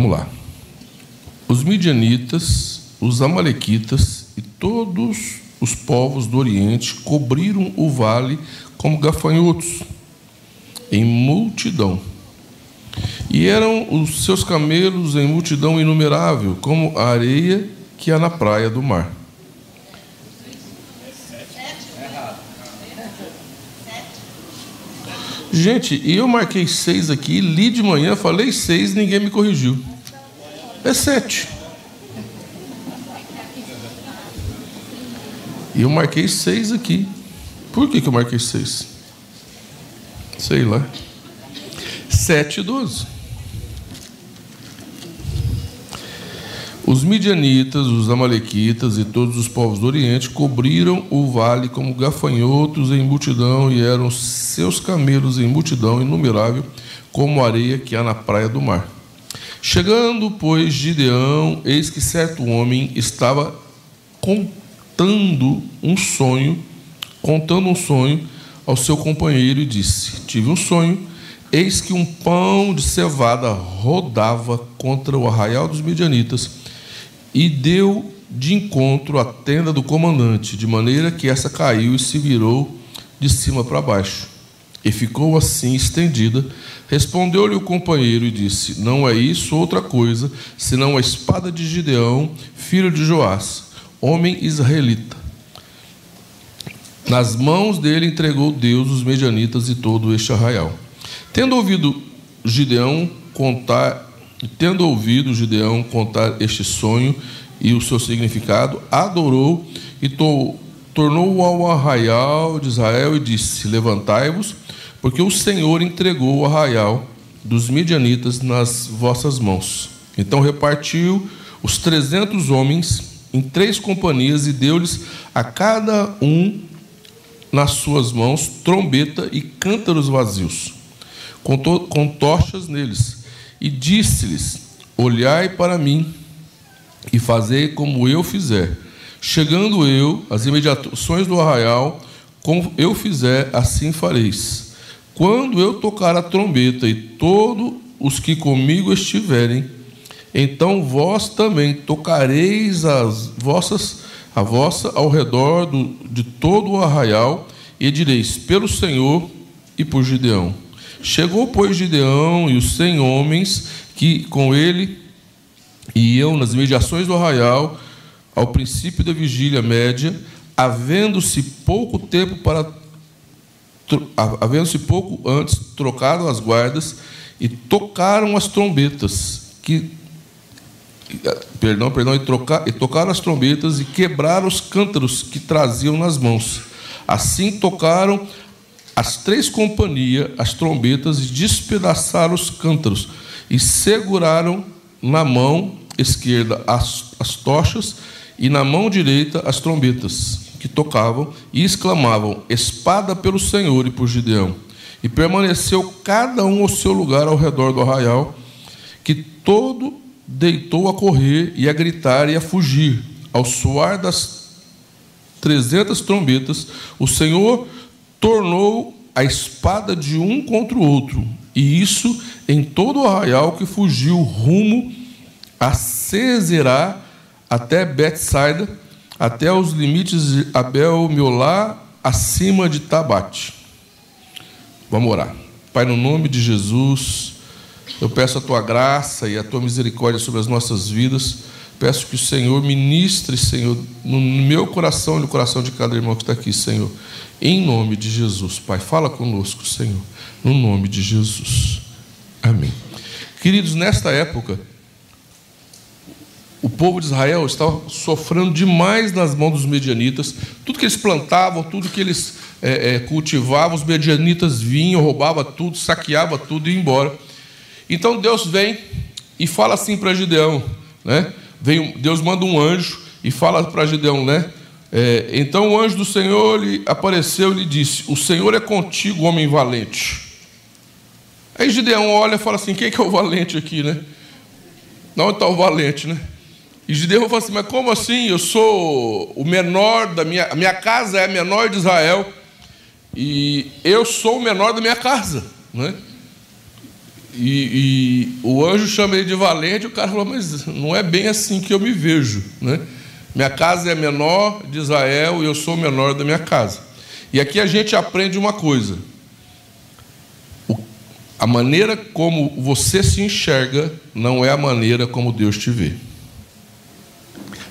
Vamos lá. Os midianitas, os amalequitas e todos os povos do Oriente cobriram o vale como gafanhotos, em multidão. E eram os seus camelos em multidão inumerável, como a areia que há na praia do mar. Gente, eu marquei seis aqui, li de manhã, falei seis, ninguém me corrigiu. É sete. E eu marquei seis aqui. Por que, que eu marquei seis? Sei lá. Sete e doze. Os midianitas, os amalequitas e todos os povos do Oriente cobriram o vale como gafanhotos em multidão e eram seus camelos em multidão inumerável, como areia que há na praia do mar. Chegando, pois, Gideão, eis que certo homem estava contando um sonho, contando um sonho ao seu companheiro e disse: Tive um sonho, eis que um pão de cevada rodava contra o arraial dos midianitas e deu de encontro à tenda do comandante, de maneira que essa caiu e se virou de cima para baixo. E ficou assim estendida. Respondeu-lhe o companheiro e disse: Não é isso outra coisa, senão a espada de Gideão, filho de Joás, homem israelita. Nas mãos dele entregou Deus os medianitas e todo este arraial. Tendo ouvido Gideão contar tendo ouvido Gideão contar este sonho e o seu significado, adorou e to tornou ao arraial de Israel e disse: Levantai-vos, porque o Senhor entregou o arraial dos midianitas nas vossas mãos. Então repartiu os trezentos homens em três companhias e deu-lhes a cada um nas suas mãos trombeta e cântaros vazios, com, com tochas neles e disse-lhes: Olhai para mim e fazei como eu fizer. Chegando eu às imediações do arraial, como eu fizer, assim fareis. Quando eu tocar a trombeta e todos os que comigo estiverem, então vós também tocareis as vossas a vossa ao redor do, de todo o arraial e direis pelo Senhor e por Gideão. Chegou, pois, Gideão e os cem homens que com ele iam nas mediações do arraial, ao princípio da vigília média, havendo-se pouco tempo para havendo-se pouco antes trocado as guardas e tocaram as trombetas que perdão, perdão, e, trocar, e tocaram as trombetas e quebraram os cântaros que traziam nas mãos. Assim tocaram as três companhias as trombetas e despedaçaram os cântaros e seguraram na mão esquerda as, as tochas e na mão direita as trombetas que tocavam e exclamavam: Espada pelo Senhor e por Gideão. E permaneceu cada um ao seu lugar ao redor do arraial, que todo deitou a correr e a gritar e a fugir. Ao soar das trezentas trombetas, o Senhor tornou a espada de um contra o outro, e isso em todo o arraial que fugiu rumo a Cesará até Betsaida, até os limites de Abel Miolá, acima de Tabate. Vamos orar. Pai, no nome de Jesus, eu peço a tua graça e a tua misericórdia sobre as nossas vidas. Peço que o Senhor ministre, Senhor, no meu coração e no coração de cada irmão que está aqui, Senhor. Em nome de Jesus, Pai. Fala conosco, Senhor. No nome de Jesus. Amém. Queridos, nesta época, o povo de Israel estava sofrendo demais nas mãos dos medianitas. Tudo que eles plantavam, tudo que eles é, é, cultivavam, os medianitas vinham, roubavam tudo, saqueavam tudo e iam embora. Então Deus vem e fala assim para Gideão, né? Vem, Deus manda um anjo e fala para Gideão, né? É, então o anjo do Senhor lhe apareceu e lhe disse: O Senhor é contigo, homem valente. Aí Gideão olha e fala assim: Quem que é o valente aqui, né? Não está o valente, né? E Gideão fala assim: Mas como assim? Eu sou o menor da minha. A minha casa é a menor de Israel. E eu sou o menor da minha casa, né? e, e, o anjo chama ele de valente, o cara falou, mas não é bem assim que eu me vejo. Né? Minha casa é menor de Israel e eu sou o menor da minha casa. E aqui a gente aprende uma coisa. A maneira como você se enxerga não é a maneira como Deus te vê.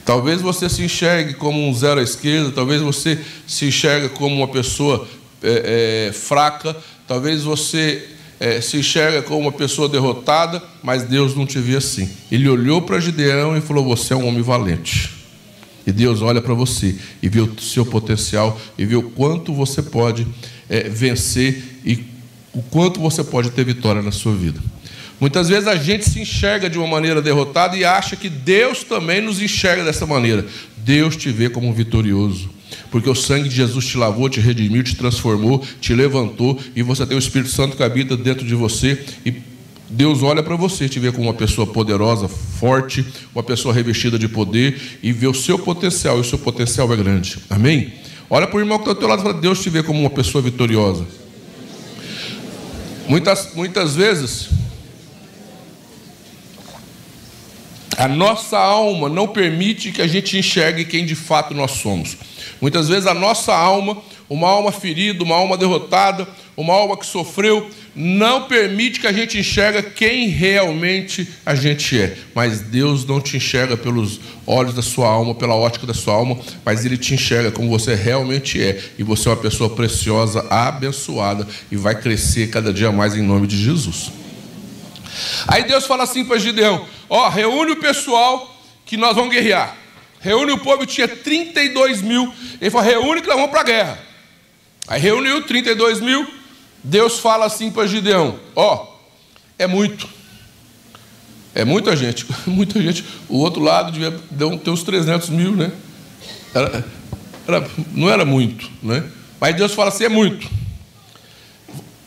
Talvez você se enxergue como um zero à esquerda, talvez você se enxergue como uma pessoa é, é, fraca, talvez você é, se enxerga como uma pessoa derrotada, mas Deus não te vê assim. Ele olhou para Gideão e falou: Você é um homem valente. E Deus olha para você e vê o seu potencial e vê o quanto você pode é, vencer e o quanto você pode ter vitória na sua vida. Muitas vezes a gente se enxerga de uma maneira derrotada e acha que Deus também nos enxerga dessa maneira. Deus te vê como vitorioso. Porque o sangue de Jesus te lavou, te redimiu, te transformou, te levantou e você tem o Espírito Santo que habita dentro de você e Deus olha para você, te vê como uma pessoa poderosa, forte, uma pessoa revestida de poder e vê o seu potencial, e o seu potencial é grande. Amém? Olha para o irmão que está ao teu lado e fala: Deus te vê como uma pessoa vitoriosa. Muitas, muitas vezes, a nossa alma não permite que a gente enxergue quem de fato nós somos. Muitas vezes a nossa alma, uma alma ferida, uma alma derrotada, uma alma que sofreu, não permite que a gente enxerga quem realmente a gente é. Mas Deus não te enxerga pelos olhos da sua alma, pela ótica da sua alma, mas Ele te enxerga como você realmente é. E você é uma pessoa preciosa, abençoada e vai crescer cada dia mais em nome de Jesus. Aí Deus fala assim para Gideão: Ó, reúne o pessoal que nós vamos guerrear. Reúne o povo, tinha 32 mil. Ele falou: reúne que nós vamos para a guerra. Aí reuniu 32 mil. Deus fala assim para Gideão: Ó, é muito. É muita gente, muita gente. O outro lado devia ter uns 300 mil, né? Era, era, não era muito, né? Mas Deus fala assim: é muito.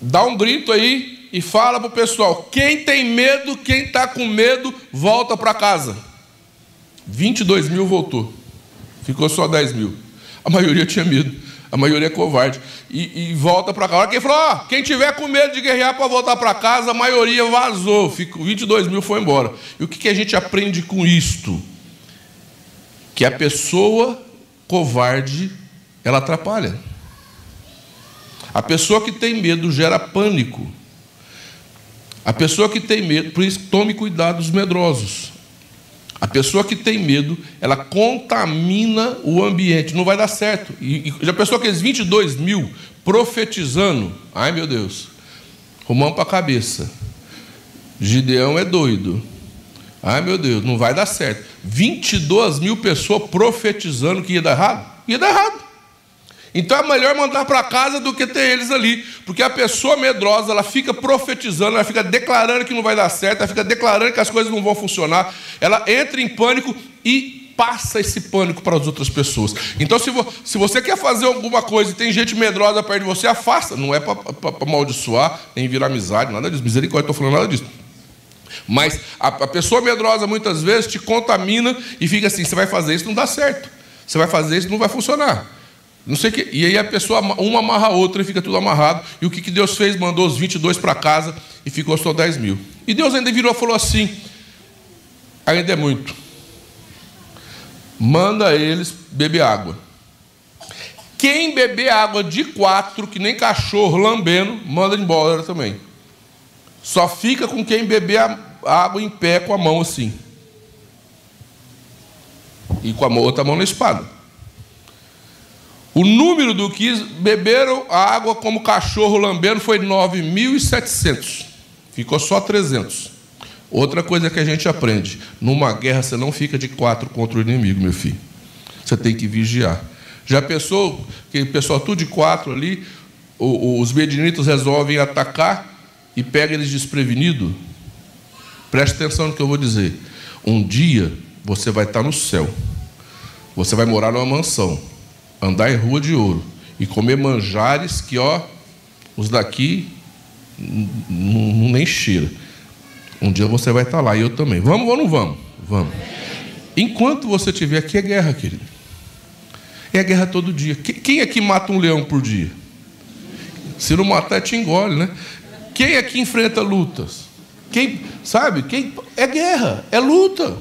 Dá um grito aí e fala para o pessoal: quem tem medo, quem está com medo, volta para casa. 22 mil voltou, ficou só 10 mil. A maioria tinha medo, a maioria é covarde. E, e volta para casa. Quem falou: quem tiver com medo de guerrear para voltar para casa, a maioria vazou, ficou, 22 mil foi embora. E o que, que a gente aprende com isto? Que a pessoa covarde, ela atrapalha. A pessoa que tem medo gera pânico. A pessoa que tem medo, por isso tome cuidado dos medrosos. A pessoa que tem medo, ela contamina o ambiente, não vai dar certo. E, e já pensou aqueles 22 mil profetizando? Ai meu Deus, rumão para a cabeça. Gideão é doido. Ai meu Deus, não vai dar certo. 22 mil pessoas profetizando que ia dar errado? Ia dar errado. Então é melhor mandar para casa do que ter eles ali, porque a pessoa medrosa, ela fica profetizando, ela fica declarando que não vai dar certo, ela fica declarando que as coisas não vão funcionar, ela entra em pânico e passa esse pânico para as outras pessoas. Então, se, vo, se você quer fazer alguma coisa e tem gente medrosa perto de você, afasta. Não é para amaldiçoar, nem virar amizade, nada disso. Misericórdia, estou falando nada disso. Mas a, a pessoa medrosa muitas vezes te contamina e fica assim: você vai fazer isso, não dá certo. Você vai fazer isso, não vai funcionar. Não sei que. E aí a pessoa, uma amarra a outra e fica tudo amarrado. E o que, que Deus fez? Mandou os 22 para casa e ficou só 10 mil. E Deus ainda virou e falou assim: ainda é muito. Manda eles beber água. Quem beber água de quatro, que nem cachorro lambendo, manda embora também. Só fica com quem beber a água em pé com a mão assim. E com a outra mão na espada. O número do que beberam a água como cachorro lambendo foi 9.700. Ficou só 300. Outra coisa que a gente aprende: numa guerra você não fica de quatro contra o inimigo, meu filho. Você tem que vigiar. Já pensou que o pessoal tudo de quatro ali, os medinitas resolvem atacar e pega eles desprevenidos? Preste atenção no que eu vou dizer. Um dia você vai estar no céu. Você vai morar numa mansão andar em rua de ouro e comer manjares que, ó, os daqui nem cheira. Um dia você vai estar lá e eu também. Vamos ou não vamos? Vamos. Enquanto você estiver aqui, é guerra, querido. É guerra todo dia. Quem aqui mata um leão por dia? Se não matar, te engole, né? Quem aqui enfrenta lutas? Quem, sabe? Quem é guerra, é luta.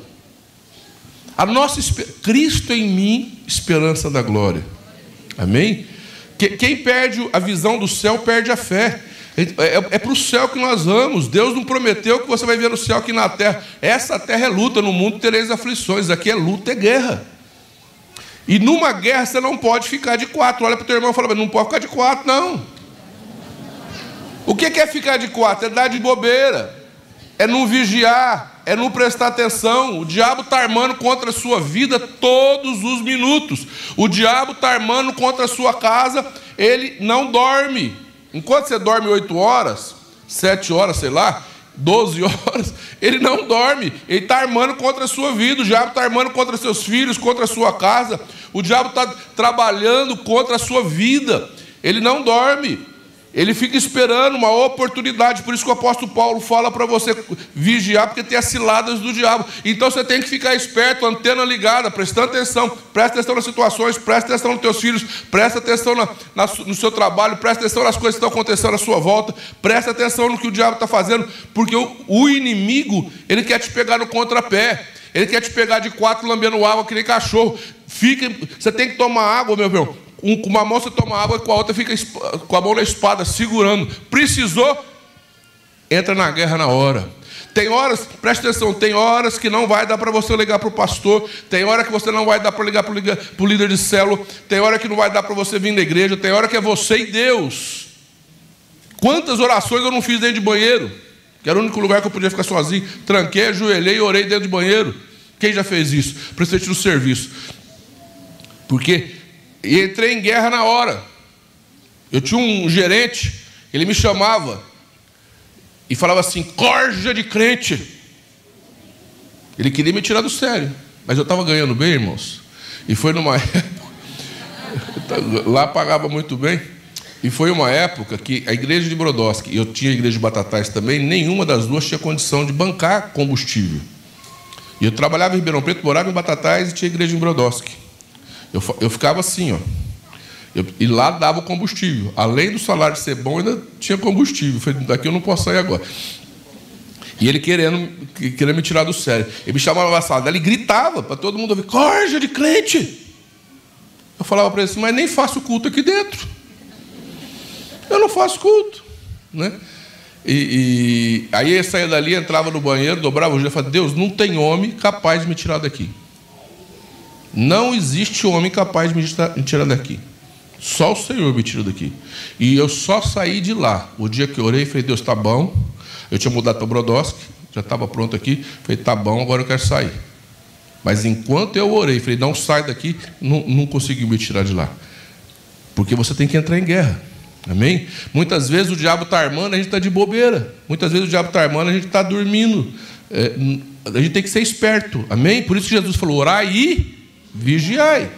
A nossa Cristo em mim, esperança da glória. Amém? Quem perde a visão do céu perde a fé. É, é, é para o céu que nós vamos. Deus não prometeu que você vai ver no céu aqui na terra. Essa terra é luta, no mundo tereis aflições. Aqui é luta, é guerra. E numa guerra você não pode ficar de quatro. Olha para o teu irmão e fala, não pode ficar de quatro, não. O que é ficar de quatro? É dar de bobeira. É não vigiar, é não prestar atenção. O diabo está armando contra a sua vida todos os minutos. O diabo está armando contra a sua casa, ele não dorme. Enquanto você dorme oito horas, sete horas, sei lá, 12 horas, ele não dorme, ele está armando contra a sua vida, o diabo está armando contra seus filhos, contra a sua casa, o diabo está trabalhando contra a sua vida, ele não dorme. Ele fica esperando uma oportunidade, por isso que o apóstolo Paulo fala para você vigiar, porque tem as ciladas do diabo. Então você tem que ficar esperto, antena ligada, prestando atenção, presta atenção nas situações, presta atenção nos teus filhos, presta atenção na, na, no seu trabalho, presta atenção nas coisas que estão acontecendo à sua volta, presta atenção no que o diabo está fazendo, porque o, o inimigo, ele quer te pegar no contrapé. Ele quer te pegar de quatro lambendo água que nem cachorro. Fica, você tem que tomar água, meu irmão com uma mão você toma água e com a outra fica com a mão na espada, segurando. Precisou, entra na guerra na hora. Tem horas, preste atenção, tem horas que não vai dar para você ligar para o pastor, tem hora que você não vai dar para ligar para o líder de célula, tem hora que não vai dar para você vir na igreja, tem hora que é você e Deus. Quantas orações eu não fiz dentro de banheiro? Que era o único lugar que eu podia ficar sozinho. Tranquei, ajoelhei e orei dentro de banheiro. Quem já fez isso? Prestei no serviço. Porque e entrei em guerra na hora. Eu tinha um gerente, ele me chamava e falava assim: corja de crente. Ele queria me tirar do sério, mas eu estava ganhando bem, irmãos. E foi numa época, lá pagava muito bem. E foi uma época que a igreja de Brodowski, eu tinha a igreja de Batatais também, nenhuma das duas tinha condição de bancar combustível. E eu trabalhava em Ribeirão Preto, morava em Batatais e tinha a igreja em Brodowski. Eu, eu ficava assim, ó. Eu, e lá dava o combustível. Além do salário ser bom, ainda tinha combustível. Falei, daqui eu não posso sair agora. E ele querendo, querendo me tirar do sério. Ele me chamava na sala ele gritava para todo mundo ouvir: corja de crente! Eu falava para ele assim, mas nem faço culto aqui dentro. Eu não faço culto. Né? E, e aí ele saía dali, entrava no banheiro, dobrava o joelho e falava: Deus, não tem homem capaz de me tirar daqui. Não existe homem capaz de me tirar daqui. Só o Senhor me tira daqui. E eu só saí de lá. O dia que eu orei, falei, Deus, tá bom. Eu tinha mudado para Brodowski, já estava pronto aqui. Falei, tá bom, agora eu quero sair. Mas enquanto eu orei, falei, não sai daqui, não, não conseguiu me tirar de lá. Porque você tem que entrar em guerra. Amém? Muitas vezes o diabo está armando, a gente está de bobeira. Muitas vezes o diabo está armando, a gente está dormindo. É, a gente tem que ser esperto. Amém? Por isso que Jesus falou: orar e vigiai.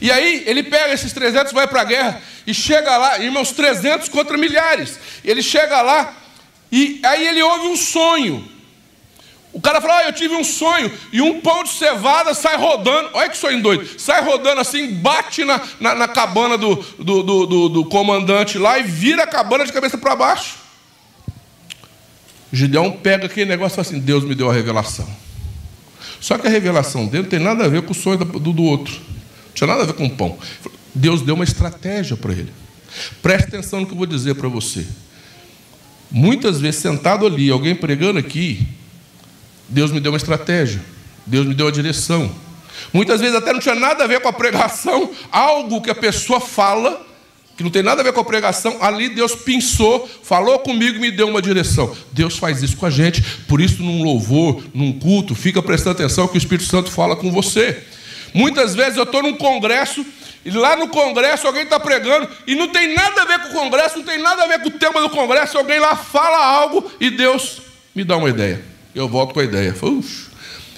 E aí ele pega esses 300, vai para a guerra e chega lá, irmãos, 300 contra milhares. Ele chega lá e aí ele ouve um sonho. O cara fala: ah, Eu tive um sonho, e um pão de cevada sai rodando. Olha que sonho doido. Sai rodando assim, bate na, na, na cabana do, do, do, do, do comandante lá e vira a cabana de cabeça para baixo. Gideão pega aquele negócio e fala assim: Deus me deu a revelação. Só que a revelação dele não tem nada a ver com o sonho do, do outro. Não tinha nada a ver com o pão. Deus deu uma estratégia para ele. Preste atenção no que eu vou dizer para você. Muitas vezes, sentado ali, alguém pregando aqui, Deus me deu uma estratégia. Deus me deu a direção. Muitas vezes até não tinha nada a ver com a pregação, algo que a pessoa fala, que não tem nada a ver com a pregação, ali Deus pensou, falou comigo e me deu uma direção. Deus faz isso com a gente, por isso, num louvor, num culto, fica prestando atenção que o Espírito Santo fala com você. Muitas vezes eu estou num congresso, e lá no congresso alguém está pregando, e não tem nada a ver com o congresso, não tem nada a ver com o tema do congresso, alguém lá fala algo e Deus me dá uma ideia. Eu volto com a ideia. Ux,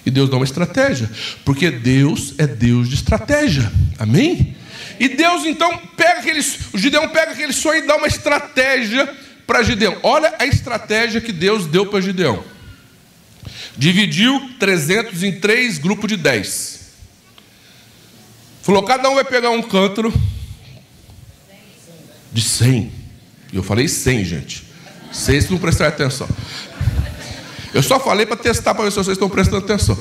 e Deus dá uma estratégia, porque Deus é Deus de estratégia. Amém? E Deus então pega aqueles, o Gideão pega aquele sonho e dá uma estratégia para Gideão. Olha a estratégia que Deus deu para Gideão. Dividiu 300 em três grupos de 10. Falou: cada um vai pegar um cântaro de 100. E eu falei 100, gente. Vocês não prestaram atenção. Eu só falei para testar para ver se vocês estão prestando atenção.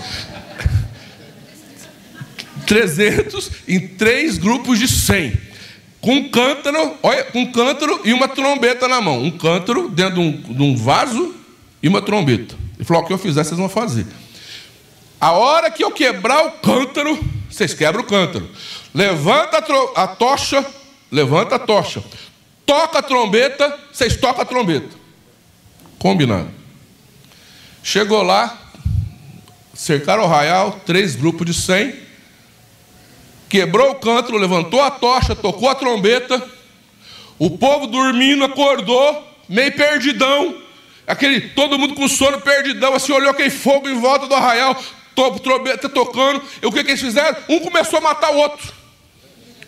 300 em três grupos de 100. Com cântaro, olha, com cântaro e uma trombeta na mão. Um cântaro dentro de um, de um vaso e uma trombeta. Ele falou: o que eu fizer, vocês vão fazer. A hora que eu quebrar o cântaro, vocês quebram o cântaro. Levanta a, a tocha, levanta a tocha. Toca a trombeta, vocês tocam a trombeta. Combinado. Chegou lá, cercaram o arraial, três grupos de cem quebrou o cântaro, levantou a tocha, tocou a trombeta. O povo dormindo acordou, meio perdidão. Aquele, todo mundo com sono perdidão, assim, olhou aquele fogo em volta do arraial, trombeta tocando. E o que, que eles fizeram? Um começou a matar o outro.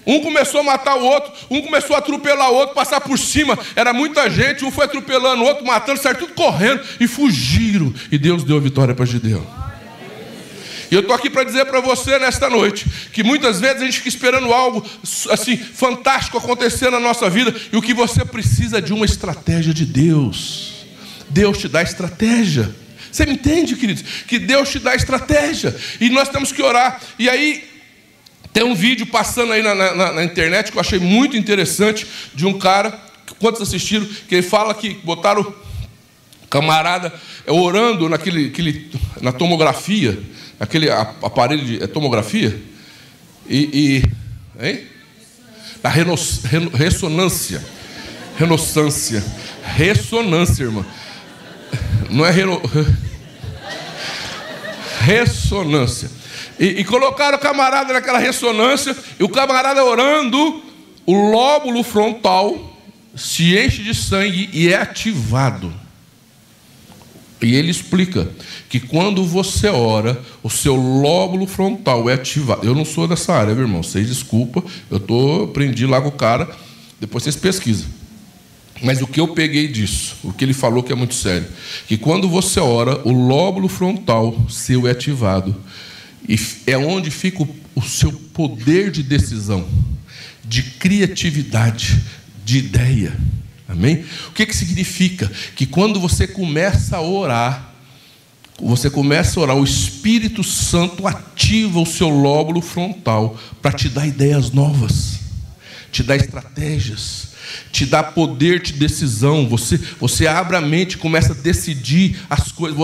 Um começou a matar o outro, um começou a atropelar o outro, passar por cima. Era muita gente, um foi atropelando o outro, matando, saiu tudo correndo e fugiram. E Deus deu a vitória para Gideão. E eu estou aqui para dizer para você nesta noite que muitas vezes a gente fica esperando algo assim fantástico acontecer na nossa vida e o que você precisa é de uma estratégia de Deus. Deus te dá estratégia. Você me entende, queridos? Que Deus te dá estratégia e nós temos que orar. E aí tem um vídeo passando aí na, na, na internet que eu achei muito interessante de um cara. Quantos assistiram? Que ele fala que botaram camarada orando naquele, aquele, na tomografia aquele aparelho de é tomografia e, e hein? da ressonância, ressonância, ressonância, irmã. Não é reno, ressonância. E, e colocaram o camarada naquela ressonância e o camarada orando, o lóbulo frontal se enche de sangue e é ativado. E ele explica que quando você ora, o seu lóbulo frontal é ativado. Eu não sou dessa área, meu irmão. Vocês desculpa, eu tô aprendi lá com o cara. Depois vocês pesquisam. Mas o que eu peguei disso, o que ele falou que é muito sério, que quando você ora, o lóbulo frontal seu é ativado e é onde fica o seu poder de decisão, de criatividade, de ideia. Amém? O que, que significa? Que quando você começa a orar, você começa a orar, o Espírito Santo ativa o seu lóbulo frontal para te dar ideias novas, te dar estratégias, te dá poder de decisão. Você, você abre a mente, começa a decidir as coisas.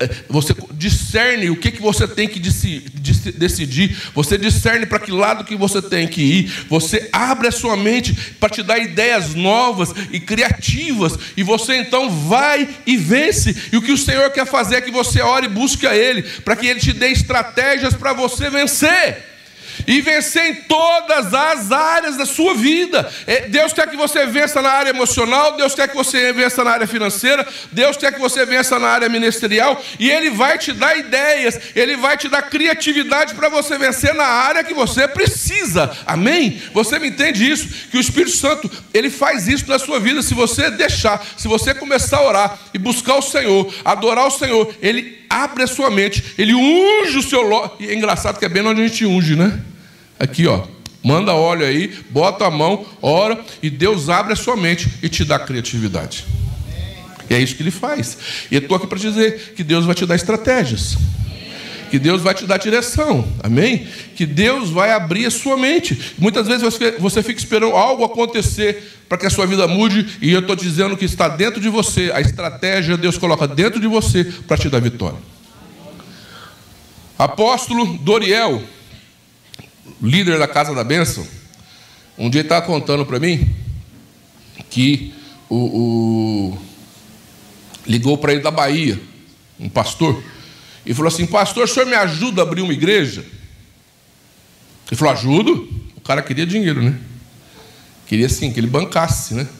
É, você discerne o que, que você tem que decidir. Você discerne para que lado que você tem que ir. Você abre a sua mente para te dar ideias novas e criativas. E você então vai e vence. E o que o Senhor quer fazer é que você ore e busque a Ele, para que Ele te dê estratégias para você vencer e vencer em todas as áreas da sua vida. É, Deus quer que você vença na área emocional, Deus quer que você vença na área financeira, Deus quer que você vença na área ministerial, e Ele vai te dar ideias, Ele vai te dar criatividade para você vencer na área que você precisa. Amém? Você me entende isso? Que o Espírito Santo, Ele faz isso na sua vida, se você deixar, se você começar a orar e buscar o Senhor, adorar o Senhor, Ele abre a sua mente, ele unge o seu. E é engraçado que é bem onde a gente unge, né? Aqui, ó. Manda óleo aí, bota a mão, ora, e Deus abre a sua mente e te dá criatividade. E é isso que ele faz. E eu estou aqui para dizer que Deus vai te dar estratégias. Que Deus vai te dar direção. Amém? Que Deus vai abrir a sua mente. Muitas vezes você, fica esperando algo acontecer para que a sua vida mude, e eu estou dizendo que está dentro de você, a estratégia Deus coloca dentro de você para te dar vitória. Apóstolo Doriel, líder da Casa da Bênção, um dia estava contando para mim que o, o ligou para ele da Bahia, um pastor, e falou assim: Pastor, o senhor me ajuda a abrir uma igreja? Ele falou: Ajudo? O cara queria dinheiro, né? Queria assim, que ele bancasse, né? Ele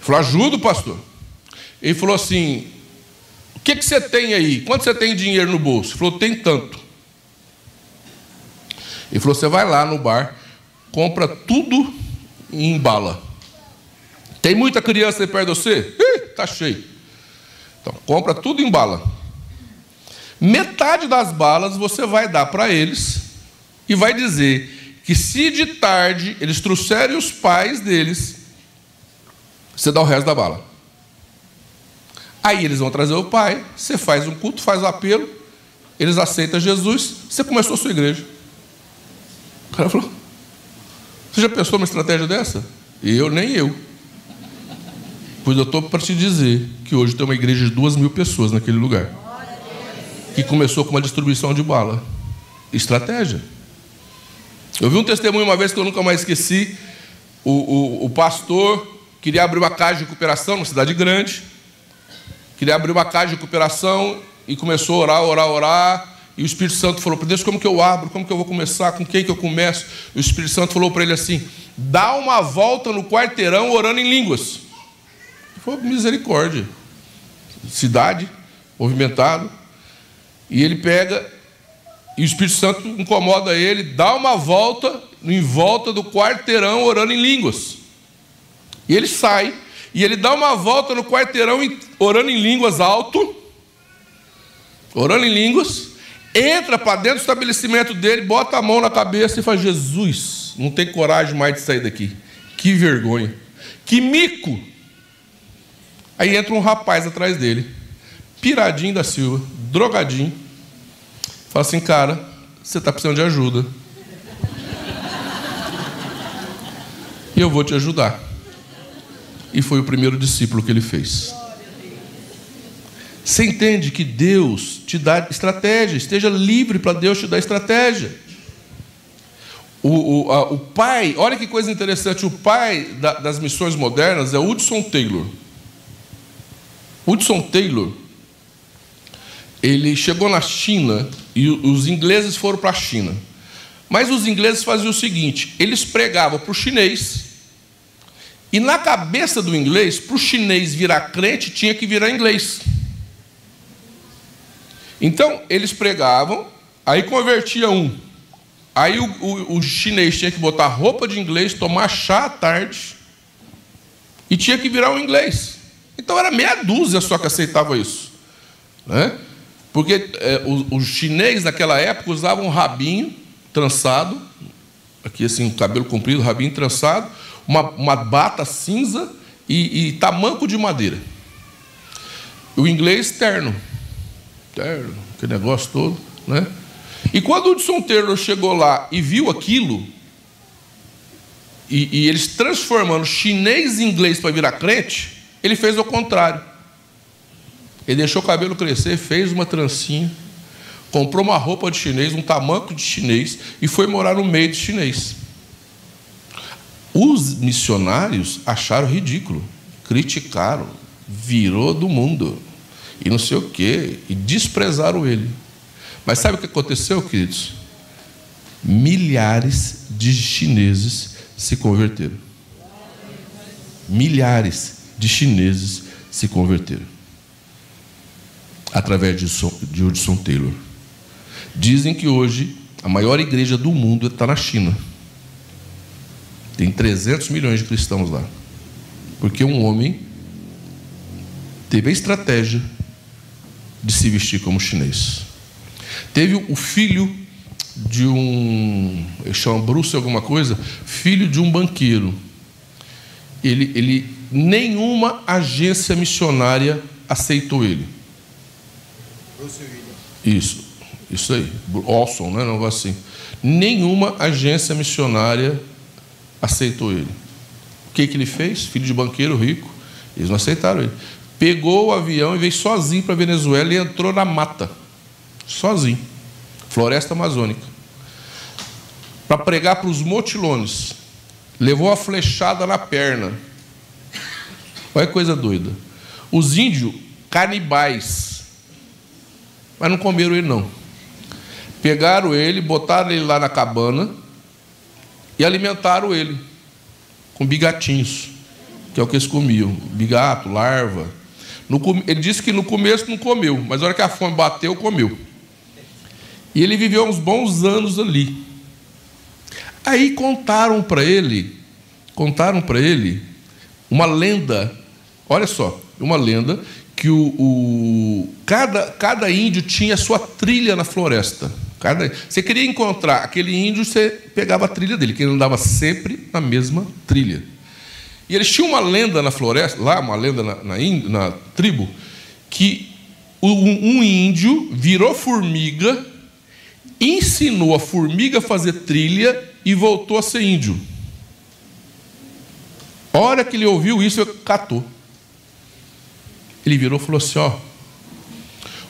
falou: Ajudo, pastor. Ele falou assim: O que, que você tem aí? Quanto você tem dinheiro no bolso? Ele falou: Tem tanto. Ele falou: Você vai lá no bar, compra tudo e embala. Tem muita criança aí perto de você? Ih, tá cheio. Então, compra tudo e embala. Metade das balas você vai dar para eles e vai dizer que se de tarde eles trouxerem os pais deles, você dá o resto da bala. Aí eles vão trazer o pai, você faz um culto, faz o apelo, eles aceitam Jesus, você começou a sua igreja. O cara falou: Você já pensou numa estratégia dessa? Eu, nem eu. Pois eu estou para te dizer que hoje tem uma igreja de duas mil pessoas naquele lugar. Que começou com uma distribuição de bala. Estratégia. Eu vi um testemunho uma vez que eu nunca mais esqueci. O, o, o pastor queria abrir uma casa de recuperação numa cidade grande. Queria abrir uma casa de recuperação e começou a orar, orar, orar. E o Espírito Santo falou para Deus: como que eu abro? Como que eu vou começar? Com quem que eu começo? E o Espírito Santo falou para ele assim: dá uma volta no quarteirão orando em línguas. Foi misericórdia. Cidade, movimentado. E ele pega, e o Espírito Santo incomoda ele, dá uma volta em volta do quarteirão orando em línguas. E ele sai, e ele dá uma volta no quarteirão orando em línguas alto, orando em línguas, entra para dentro do estabelecimento dele, bota a mão na cabeça e fala: Jesus, não tem coragem mais de sair daqui. Que vergonha. Que mico. Aí entra um rapaz atrás dele, piradinho da Silva, drogadinho. Fala assim, cara, você está precisando de ajuda. e eu vou te ajudar. E foi o primeiro discípulo que ele fez. Você entende que Deus te dá estratégia, esteja livre para Deus te dar estratégia. O, o, a, o pai, olha que coisa interessante, o pai da, das missões modernas é Hudson Taylor. Hudson Taylor, ele chegou na China e os ingleses foram para a China. Mas os ingleses faziam o seguinte: eles pregavam para o chinês, e na cabeça do inglês, para o chinês virar crente, tinha que virar inglês. Então, eles pregavam, aí convertia um. Aí o, o, o, chinês tinha que botar roupa de inglês, tomar chá à tarde, e tinha que virar um inglês. Então era meia dúzia só que aceitava isso. Né? Porque é, os, chineses naquela época usavam um rabinho trançado, aqui assim, um cabelo comprido, rabinho trançado, uma, uma bata cinza e, e tamanco de madeira. O inglês terno. Terno, aquele negócio todo. Né? E quando o Hudson Taylor chegou lá e viu aquilo, e, e eles transformando chinês em inglês para virar crente, ele fez o contrário. Ele deixou o cabelo crescer, fez uma trancinha, comprou uma roupa de chinês, um tamanco de chinês, e foi morar no meio de chinês. Os missionários acharam ridículo, criticaram, virou do mundo, e não sei o quê, e desprezaram ele. Mas sabe o que aconteceu, queridos? Milhares de chineses se converteram. Milhares de chineses se converteram. Através de Hudson Taylor. Dizem que hoje a maior igreja do mundo está na China. Tem 300 milhões de cristãos lá. Porque um homem teve a estratégia de se vestir como chinês. Teve o filho de um, chama Bruce alguma coisa, filho de um banqueiro. Ele, ele, nenhuma agência missionária aceitou ele. Isso, isso aí, Olson, né, um negócio assim. Nenhuma agência missionária aceitou ele. O que, que ele fez? Filho de banqueiro rico. Eles não aceitaram ele. Pegou o avião e veio sozinho para a Venezuela e entrou na mata. Sozinho. Floresta Amazônica. Para pregar para os motilones. Levou a flechada na perna. Olha que coisa doida. Os índios, canibais. Mas não comeram ele, não. Pegaram ele, botaram ele lá na cabana e alimentaram ele com bigatinhos, que é o que eles comiam: bigato, larva. Ele disse que no começo não comeu, mas na hora que a fome bateu, comeu. E ele viveu uns bons anos ali. Aí contaram para ele, contaram para ele uma lenda, olha só, uma lenda que o, o, cada, cada índio tinha sua trilha na floresta. Cada, você queria encontrar aquele índio, você pegava a trilha dele, que ele andava sempre na mesma trilha. E eles tinham uma lenda na floresta, lá, uma lenda na, na, na tribo, que um índio virou formiga, ensinou a formiga a fazer trilha e voltou a ser índio. A hora que ele ouviu isso, ele catou. Ele virou e falou assim: ó,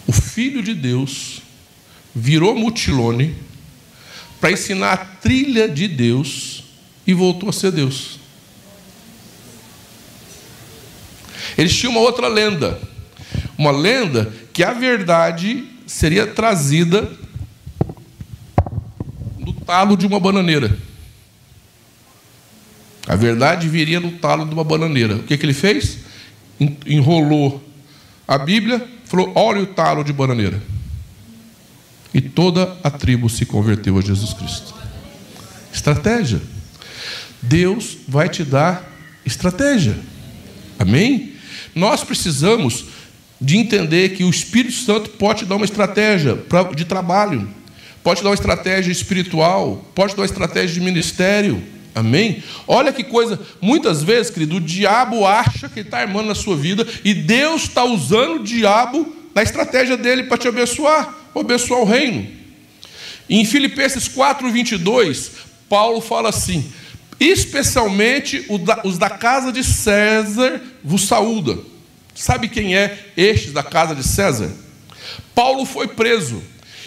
o filho de Deus virou mutilone para ensinar a trilha de Deus e voltou a ser Deus. Eles tinham uma outra lenda. Uma lenda que a verdade seria trazida no talo de uma bananeira. A verdade viria no talo de uma bananeira. O que, que ele fez? Enrolou a Bíblia, falou: olha o talo de bananeira. E toda a tribo se converteu a Jesus Cristo. Estratégia. Deus vai te dar estratégia. Amém? Nós precisamos de entender que o Espírito Santo pode te dar uma estratégia de trabalho, pode te dar uma estratégia espiritual, pode te dar uma estratégia de ministério. Amém? Olha que coisa, muitas vezes, querido, o diabo acha que ele está armando na sua vida e Deus está usando o diabo na estratégia dele para te abençoar, para abençoar o reino. Em Filipenses 4, 22, Paulo fala assim: especialmente os da casa de César vos saúda. Sabe quem é estes da casa de César? Paulo foi preso.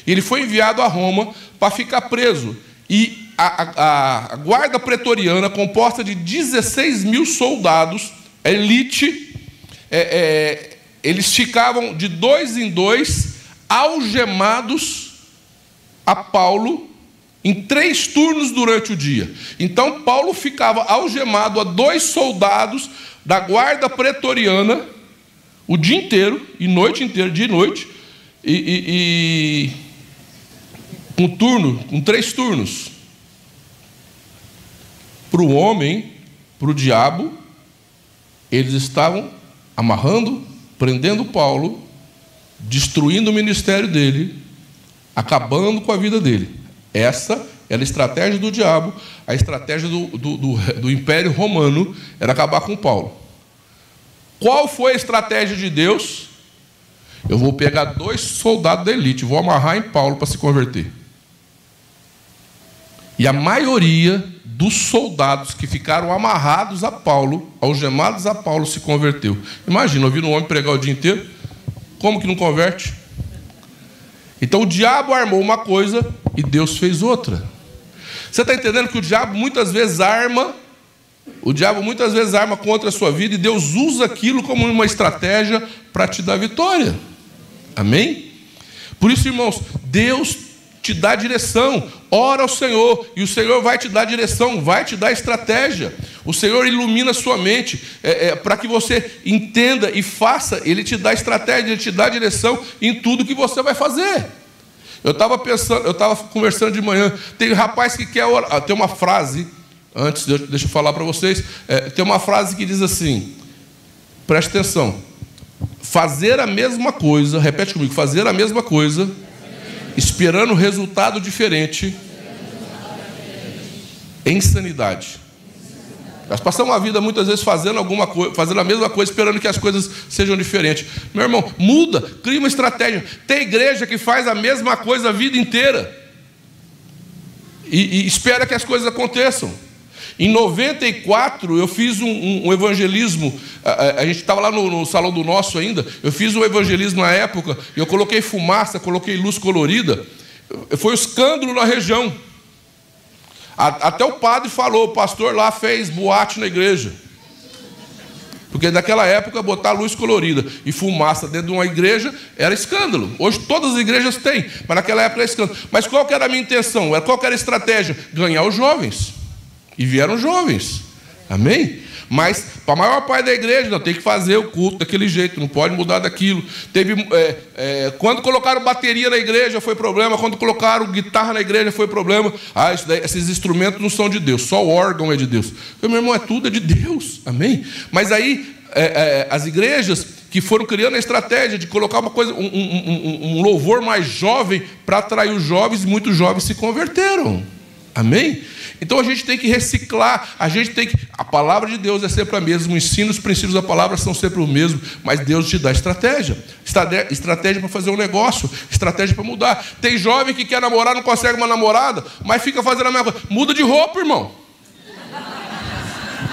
Ele foi enviado a Roma para ficar preso. E a, a, a guarda pretoriana, composta de 16 mil soldados, elite, é, é, eles ficavam de dois em dois, algemados a Paulo em três turnos durante o dia. Então, Paulo ficava algemado a dois soldados da guarda pretoriana o dia inteiro, e noite inteira, dia e noite, e, e, e um turno, com três turnos. Para o homem, para o diabo, eles estavam amarrando, prendendo Paulo, destruindo o ministério dele, acabando com a vida dele. Essa era a estratégia do diabo, a estratégia do, do, do, do Império Romano era acabar com Paulo. Qual foi a estratégia de Deus? Eu vou pegar dois soldados da elite, vou amarrar em Paulo para se converter. E a maioria dos soldados que ficaram amarrados a Paulo, algemados a Paulo, se converteu. Imagina, ouvir um homem pregar o dia inteiro, como que não converte? Então o diabo armou uma coisa e Deus fez outra. Você está entendendo que o diabo muitas vezes arma o diabo muitas vezes arma contra a sua vida e Deus usa aquilo como uma estratégia para te dar vitória. Amém? Por isso, irmãos, Deus te dá direção. Ora ao Senhor e o Senhor vai te dar direção, vai te dar estratégia. O Senhor ilumina a sua mente é, é, para que você entenda e faça. Ele te dá estratégia, ele te dá direção em tudo que você vai fazer. Eu estava pensando, eu estava conversando de manhã. Tem rapaz que quer orar. Ah, tem uma frase Antes, deixa eu falar para vocês. É, tem uma frase que diz assim: preste atenção. Fazer a mesma coisa, repete comigo, fazer a mesma coisa, esperando resultado diferente, é insanidade. Nós passamos a vida muitas vezes fazendo alguma coisa, fazendo a mesma coisa, esperando que as coisas sejam diferentes. Meu irmão, muda, cria uma estratégia. Tem igreja que faz a mesma coisa a vida inteira. E, e espera que as coisas aconteçam. Em 94, eu fiz um, um, um evangelismo. A, a, gente estava lá no, no, salão do nosso ainda. Eu fiz um evangelismo na época. Eu coloquei fumaça, coloquei luz colorida. Foi um escândalo na região. A, até o padre falou: o pastor lá fez boate na igreja. Porque naquela época botar luz colorida e fumaça dentro de uma igreja era escândalo. Hoje todas as igrejas têm, mas naquela época era escândalo. Mas qual era a minha intenção? Qual era a estratégia? Ganhar os jovens. E vieram jovens. Amém? Mas para a maior parte da igreja, não, tem que fazer o culto daquele jeito, não pode mudar daquilo. Teve, é, é, quando colocaram bateria na igreja foi problema, quando colocaram guitarra na igreja foi problema. Ah, daí, esses instrumentos não são de Deus, só o órgão é de Deus. Eu, meu irmão, é tudo é de Deus, amém? Mas aí é, é as igrejas que foram criando a estratégia de colocar uma coisa, um, um, um, um louvor mais jovem para atrair os jovens, muitos jovens se converteram. Amém? Então a gente tem que reciclar, a gente tem que. A palavra de Deus é sempre a mesma, o ensino, os princípios da palavra são sempre os mesmos, mas Deus te dá estratégia. Estratégia para fazer um negócio, estratégia para mudar. Tem jovem que quer namorar, não consegue uma namorada, mas fica fazendo a mesma coisa. Muda de roupa, irmão.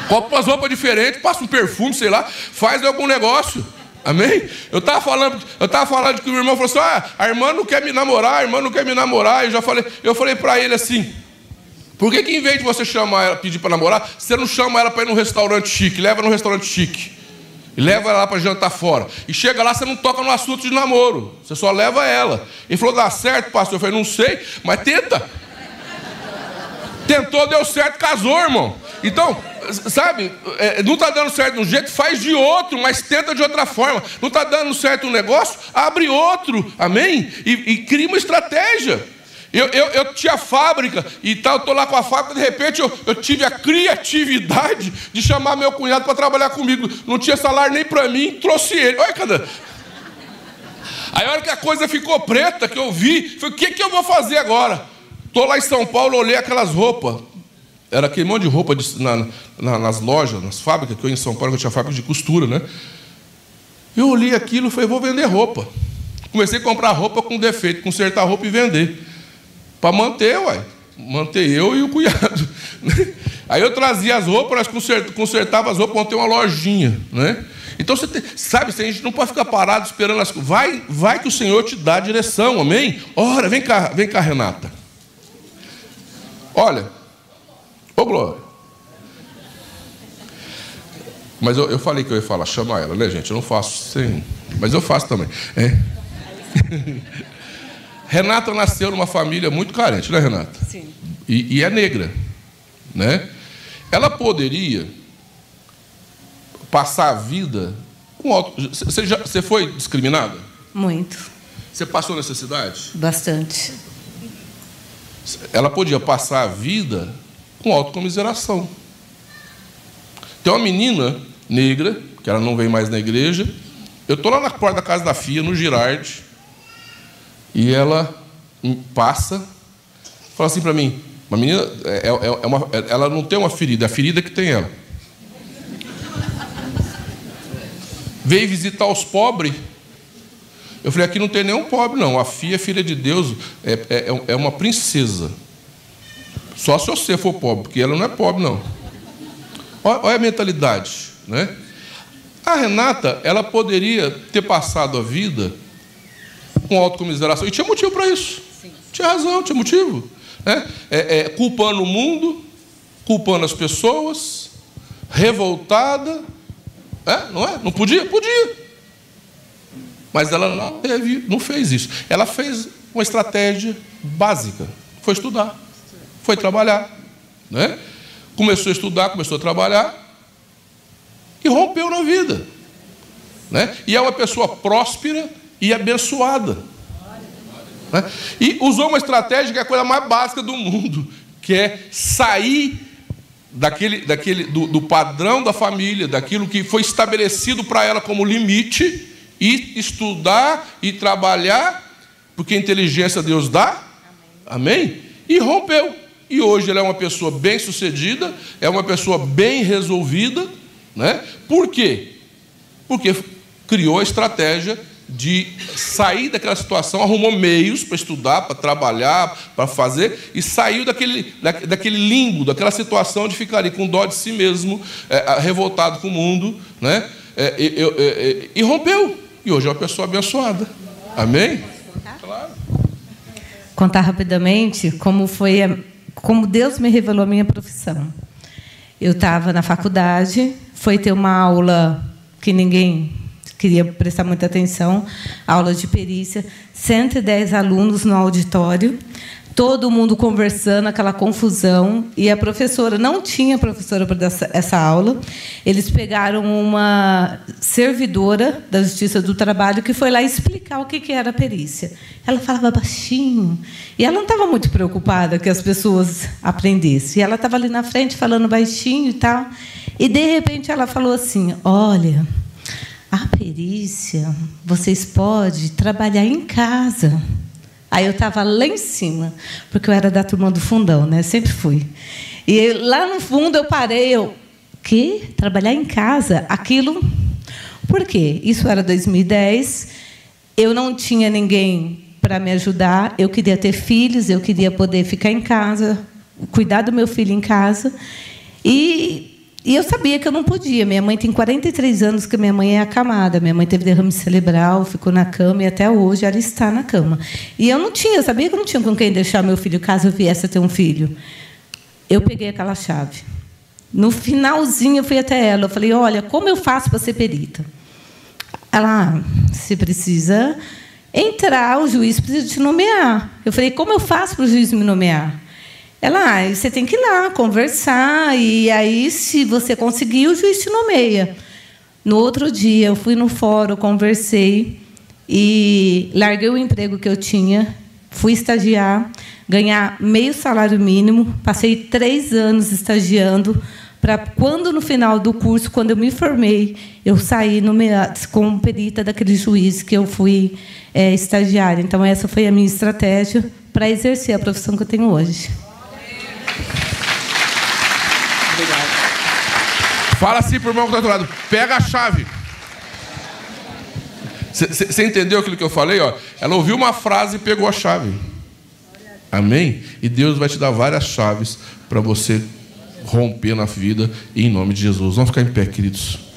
Compra umas roupas diferentes, passa um perfume, sei lá, faz algum negócio. Amém? Eu estava falando, eu estava falando que o meu irmão falou assim: ah, a irmã não quer me namorar, a irmã não quer me namorar. Eu já falei, eu falei para ele assim: por que, que em vez de você chamar ela, pedir para namorar, você não chama ela para ir num restaurante chique, leva num restaurante chique. Leva ela para jantar fora. E chega lá, você não toca no assunto de namoro. Você só leva ela. Ele falou, dá certo, pastor? Eu falei, não sei, mas tenta. Tentou, deu certo, casou, irmão. Então, sabe, é, não está dando certo de um jeito, faz de outro, mas tenta de outra forma. Não está dando certo um negócio, abre outro, amém? E, e cria uma estratégia. Eu, eu, eu tinha fábrica e tal, estou lá com a fábrica, de repente eu, eu tive a criatividade de chamar meu cunhado para trabalhar comigo. Não tinha salário nem para mim, trouxe ele. Olha, cadê? Aí a hora que a coisa ficou preta, que eu vi, falei, o que, que eu vou fazer agora? Estou lá em São Paulo, olhei aquelas roupas. Era aquele monte de roupa de, na, na, nas lojas, nas fábricas, que eu em São Paulo eu tinha fábrica de costura, né? Eu olhei aquilo e falei, vou vender roupa. Comecei a comprar roupa com defeito, consertar roupa e vender. Para manter, uai. Manter eu e o cunhado. Aí eu trazia as roupas, nós consertava as roupas, montei uma lojinha. Né? Então você tem, sabe, a gente não pode ficar parado esperando as coisas. Vai, vai que o Senhor te dá a direção, amém? Ora, vem cá, vem cá, Renata. Olha, ô Glória. Mas eu, eu falei que eu ia falar, chama ela, né, gente? Eu não faço sem. Mas eu faço também. É. Renata nasceu numa família muito carente, né, Renata? Sim. E, e é negra, né? Ela poderia passar a vida com auto. Você, já, você foi discriminada? Muito. Você passou necessidade? Bastante. Ela podia passar a vida com autocomiseração. Tem uma menina negra, que ela não vem mais na igreja. Eu estou lá na porta da casa da FIA, no Girardi. E ela passa, fala assim para mim: uma menina, é, é, é uma, ela não tem uma ferida, é a ferida que tem ela. Veio visitar os pobres. Eu falei: aqui não tem nenhum pobre, não. A filha é filha de Deus, é, é, é uma princesa. Só se você for pobre, porque ela não é pobre, não. Olha, olha a mentalidade, né? A Renata, ela poderia ter passado a vida com autocomiseração. E tinha motivo para isso. Sim. Tinha razão, tinha motivo. Né? É, é, culpando o mundo, culpando as pessoas, revoltada. É? Não é? Não podia? Podia. Mas ela não, teve, não fez isso. Ela fez uma estratégia básica. Foi estudar. Foi trabalhar. Né? Começou a estudar, começou a trabalhar e rompeu na vida. Né? E é uma pessoa próspera e abençoada. Né? E usou uma estratégia que é a coisa mais básica do mundo, que é sair daquele, daquele, do, do padrão da família, daquilo que foi estabelecido para ela como limite, e estudar e trabalhar, porque inteligência Deus dá. Amém? E rompeu. E hoje ela é uma pessoa bem sucedida, é uma pessoa bem resolvida. Né? Por quê? Porque criou a estratégia de sair daquela situação, arrumou meios para estudar, para trabalhar, para fazer, e saiu daquele, daquele limbo, daquela situação de ficar ali com dó de si mesmo, é, revoltado com o mundo, né? É, e, e, rompeu. E hoje é uma pessoa abençoada. Amém? Claro. Contar rapidamente como foi, a, como Deus me revelou a minha profissão. Eu estava na faculdade, foi ter uma aula que ninguém queria prestar muita atenção, aula de perícia, 110 alunos no auditório, todo mundo conversando, aquela confusão, e a professora não tinha professora para dar essa aula. Eles pegaram uma servidora da Justiça do Trabalho que foi lá explicar o que era a perícia. Ela falava baixinho, e ela não estava muito preocupada que as pessoas aprendessem. E ela estava ali na frente falando baixinho e tal. E de repente ela falou assim: "Olha, a perícia, vocês podem trabalhar em casa. Aí eu estava lá em cima, porque eu era da turma do fundão, né? Sempre fui. E lá no fundo eu parei, eu, que? Trabalhar em casa? Aquilo. Por quê? Isso era 2010. Eu não tinha ninguém para me ajudar. Eu queria ter filhos, eu queria poder ficar em casa, cuidar do meu filho em casa. E e eu sabia que eu não podia. Minha mãe tem 43 anos que minha mãe é acamada. Minha mãe teve derrame cerebral, ficou na cama e até hoje ela está na cama. E eu não tinha, eu sabia que eu não tinha com quem deixar meu filho caso eu viesse a ter um filho. Eu peguei aquela chave. No finalzinho eu fui até ela. Eu falei: "Olha, como eu faço para ser perita?" Ela: ah, "Você precisa entrar, o juiz precisa te nomear." Eu falei: "Como eu faço para o juiz me nomear?" Ela, ah, você tem que ir lá conversar, e aí, se você conseguir, o juiz te nomeia. No outro dia, eu fui no fórum, conversei e larguei o emprego que eu tinha, fui estagiar, ganhar meio salário mínimo, passei três anos estagiando, para quando no final do curso, quando eu me formei, eu saí como perita daquele juiz que eu fui é, estagiária. Então, essa foi a minha estratégia para exercer a profissão que eu tenho hoje. Fala assim pro irmão que está do lado. Pega a chave. Você entendeu aquilo que eu falei? Ó? Ela ouviu uma frase e pegou a chave. Amém? E Deus vai te dar várias chaves para você romper na vida em nome de Jesus. Vamos ficar em pé, queridos.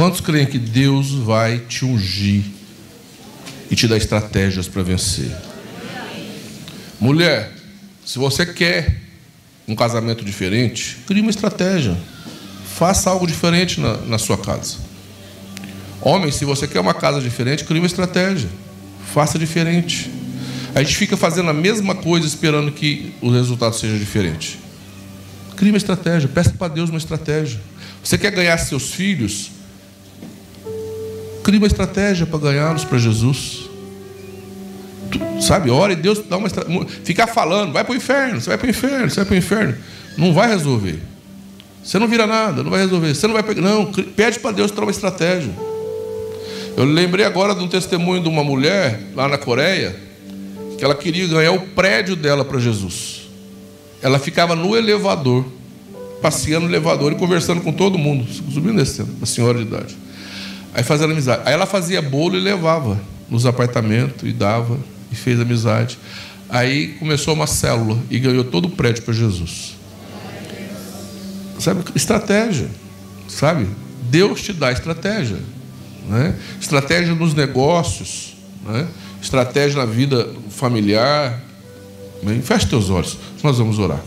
Quantos creem que Deus vai te ungir e te dar estratégias para vencer? Mulher, se você quer um casamento diferente, crie uma estratégia. Faça algo diferente na, na sua casa. Homem, se você quer uma casa diferente, crie uma estratégia. Faça diferente. A gente fica fazendo a mesma coisa esperando que o resultado seja diferente. Crie uma estratégia, peça para Deus uma estratégia. Você quer ganhar seus filhos? Cria uma estratégia para ganhá-los para Jesus. Sabe, ora e Deus dá uma estratégia. Ficar falando, vai para o inferno, você vai para o inferno, você vai para o inferno. Não vai resolver. Você não vira nada, não vai resolver. Você não vai pegar. Não, pede para Deus dar uma estratégia. Eu lembrei agora de um testemunho de uma mulher lá na Coreia, que ela queria ganhar o prédio dela para Jesus. Ela ficava no elevador, passeando no elevador e conversando com todo mundo, subindo e descendo, uma senhora de idade. Aí fazendo amizade. Aí ela fazia bolo e levava nos apartamentos e dava e fez amizade. Aí começou uma célula e ganhou todo o prédio para Jesus. Sabe? Estratégia. Sabe? Deus te dá estratégia. Né? Estratégia nos negócios. Né? Estratégia na vida familiar. Feche teus olhos. Nós vamos orar.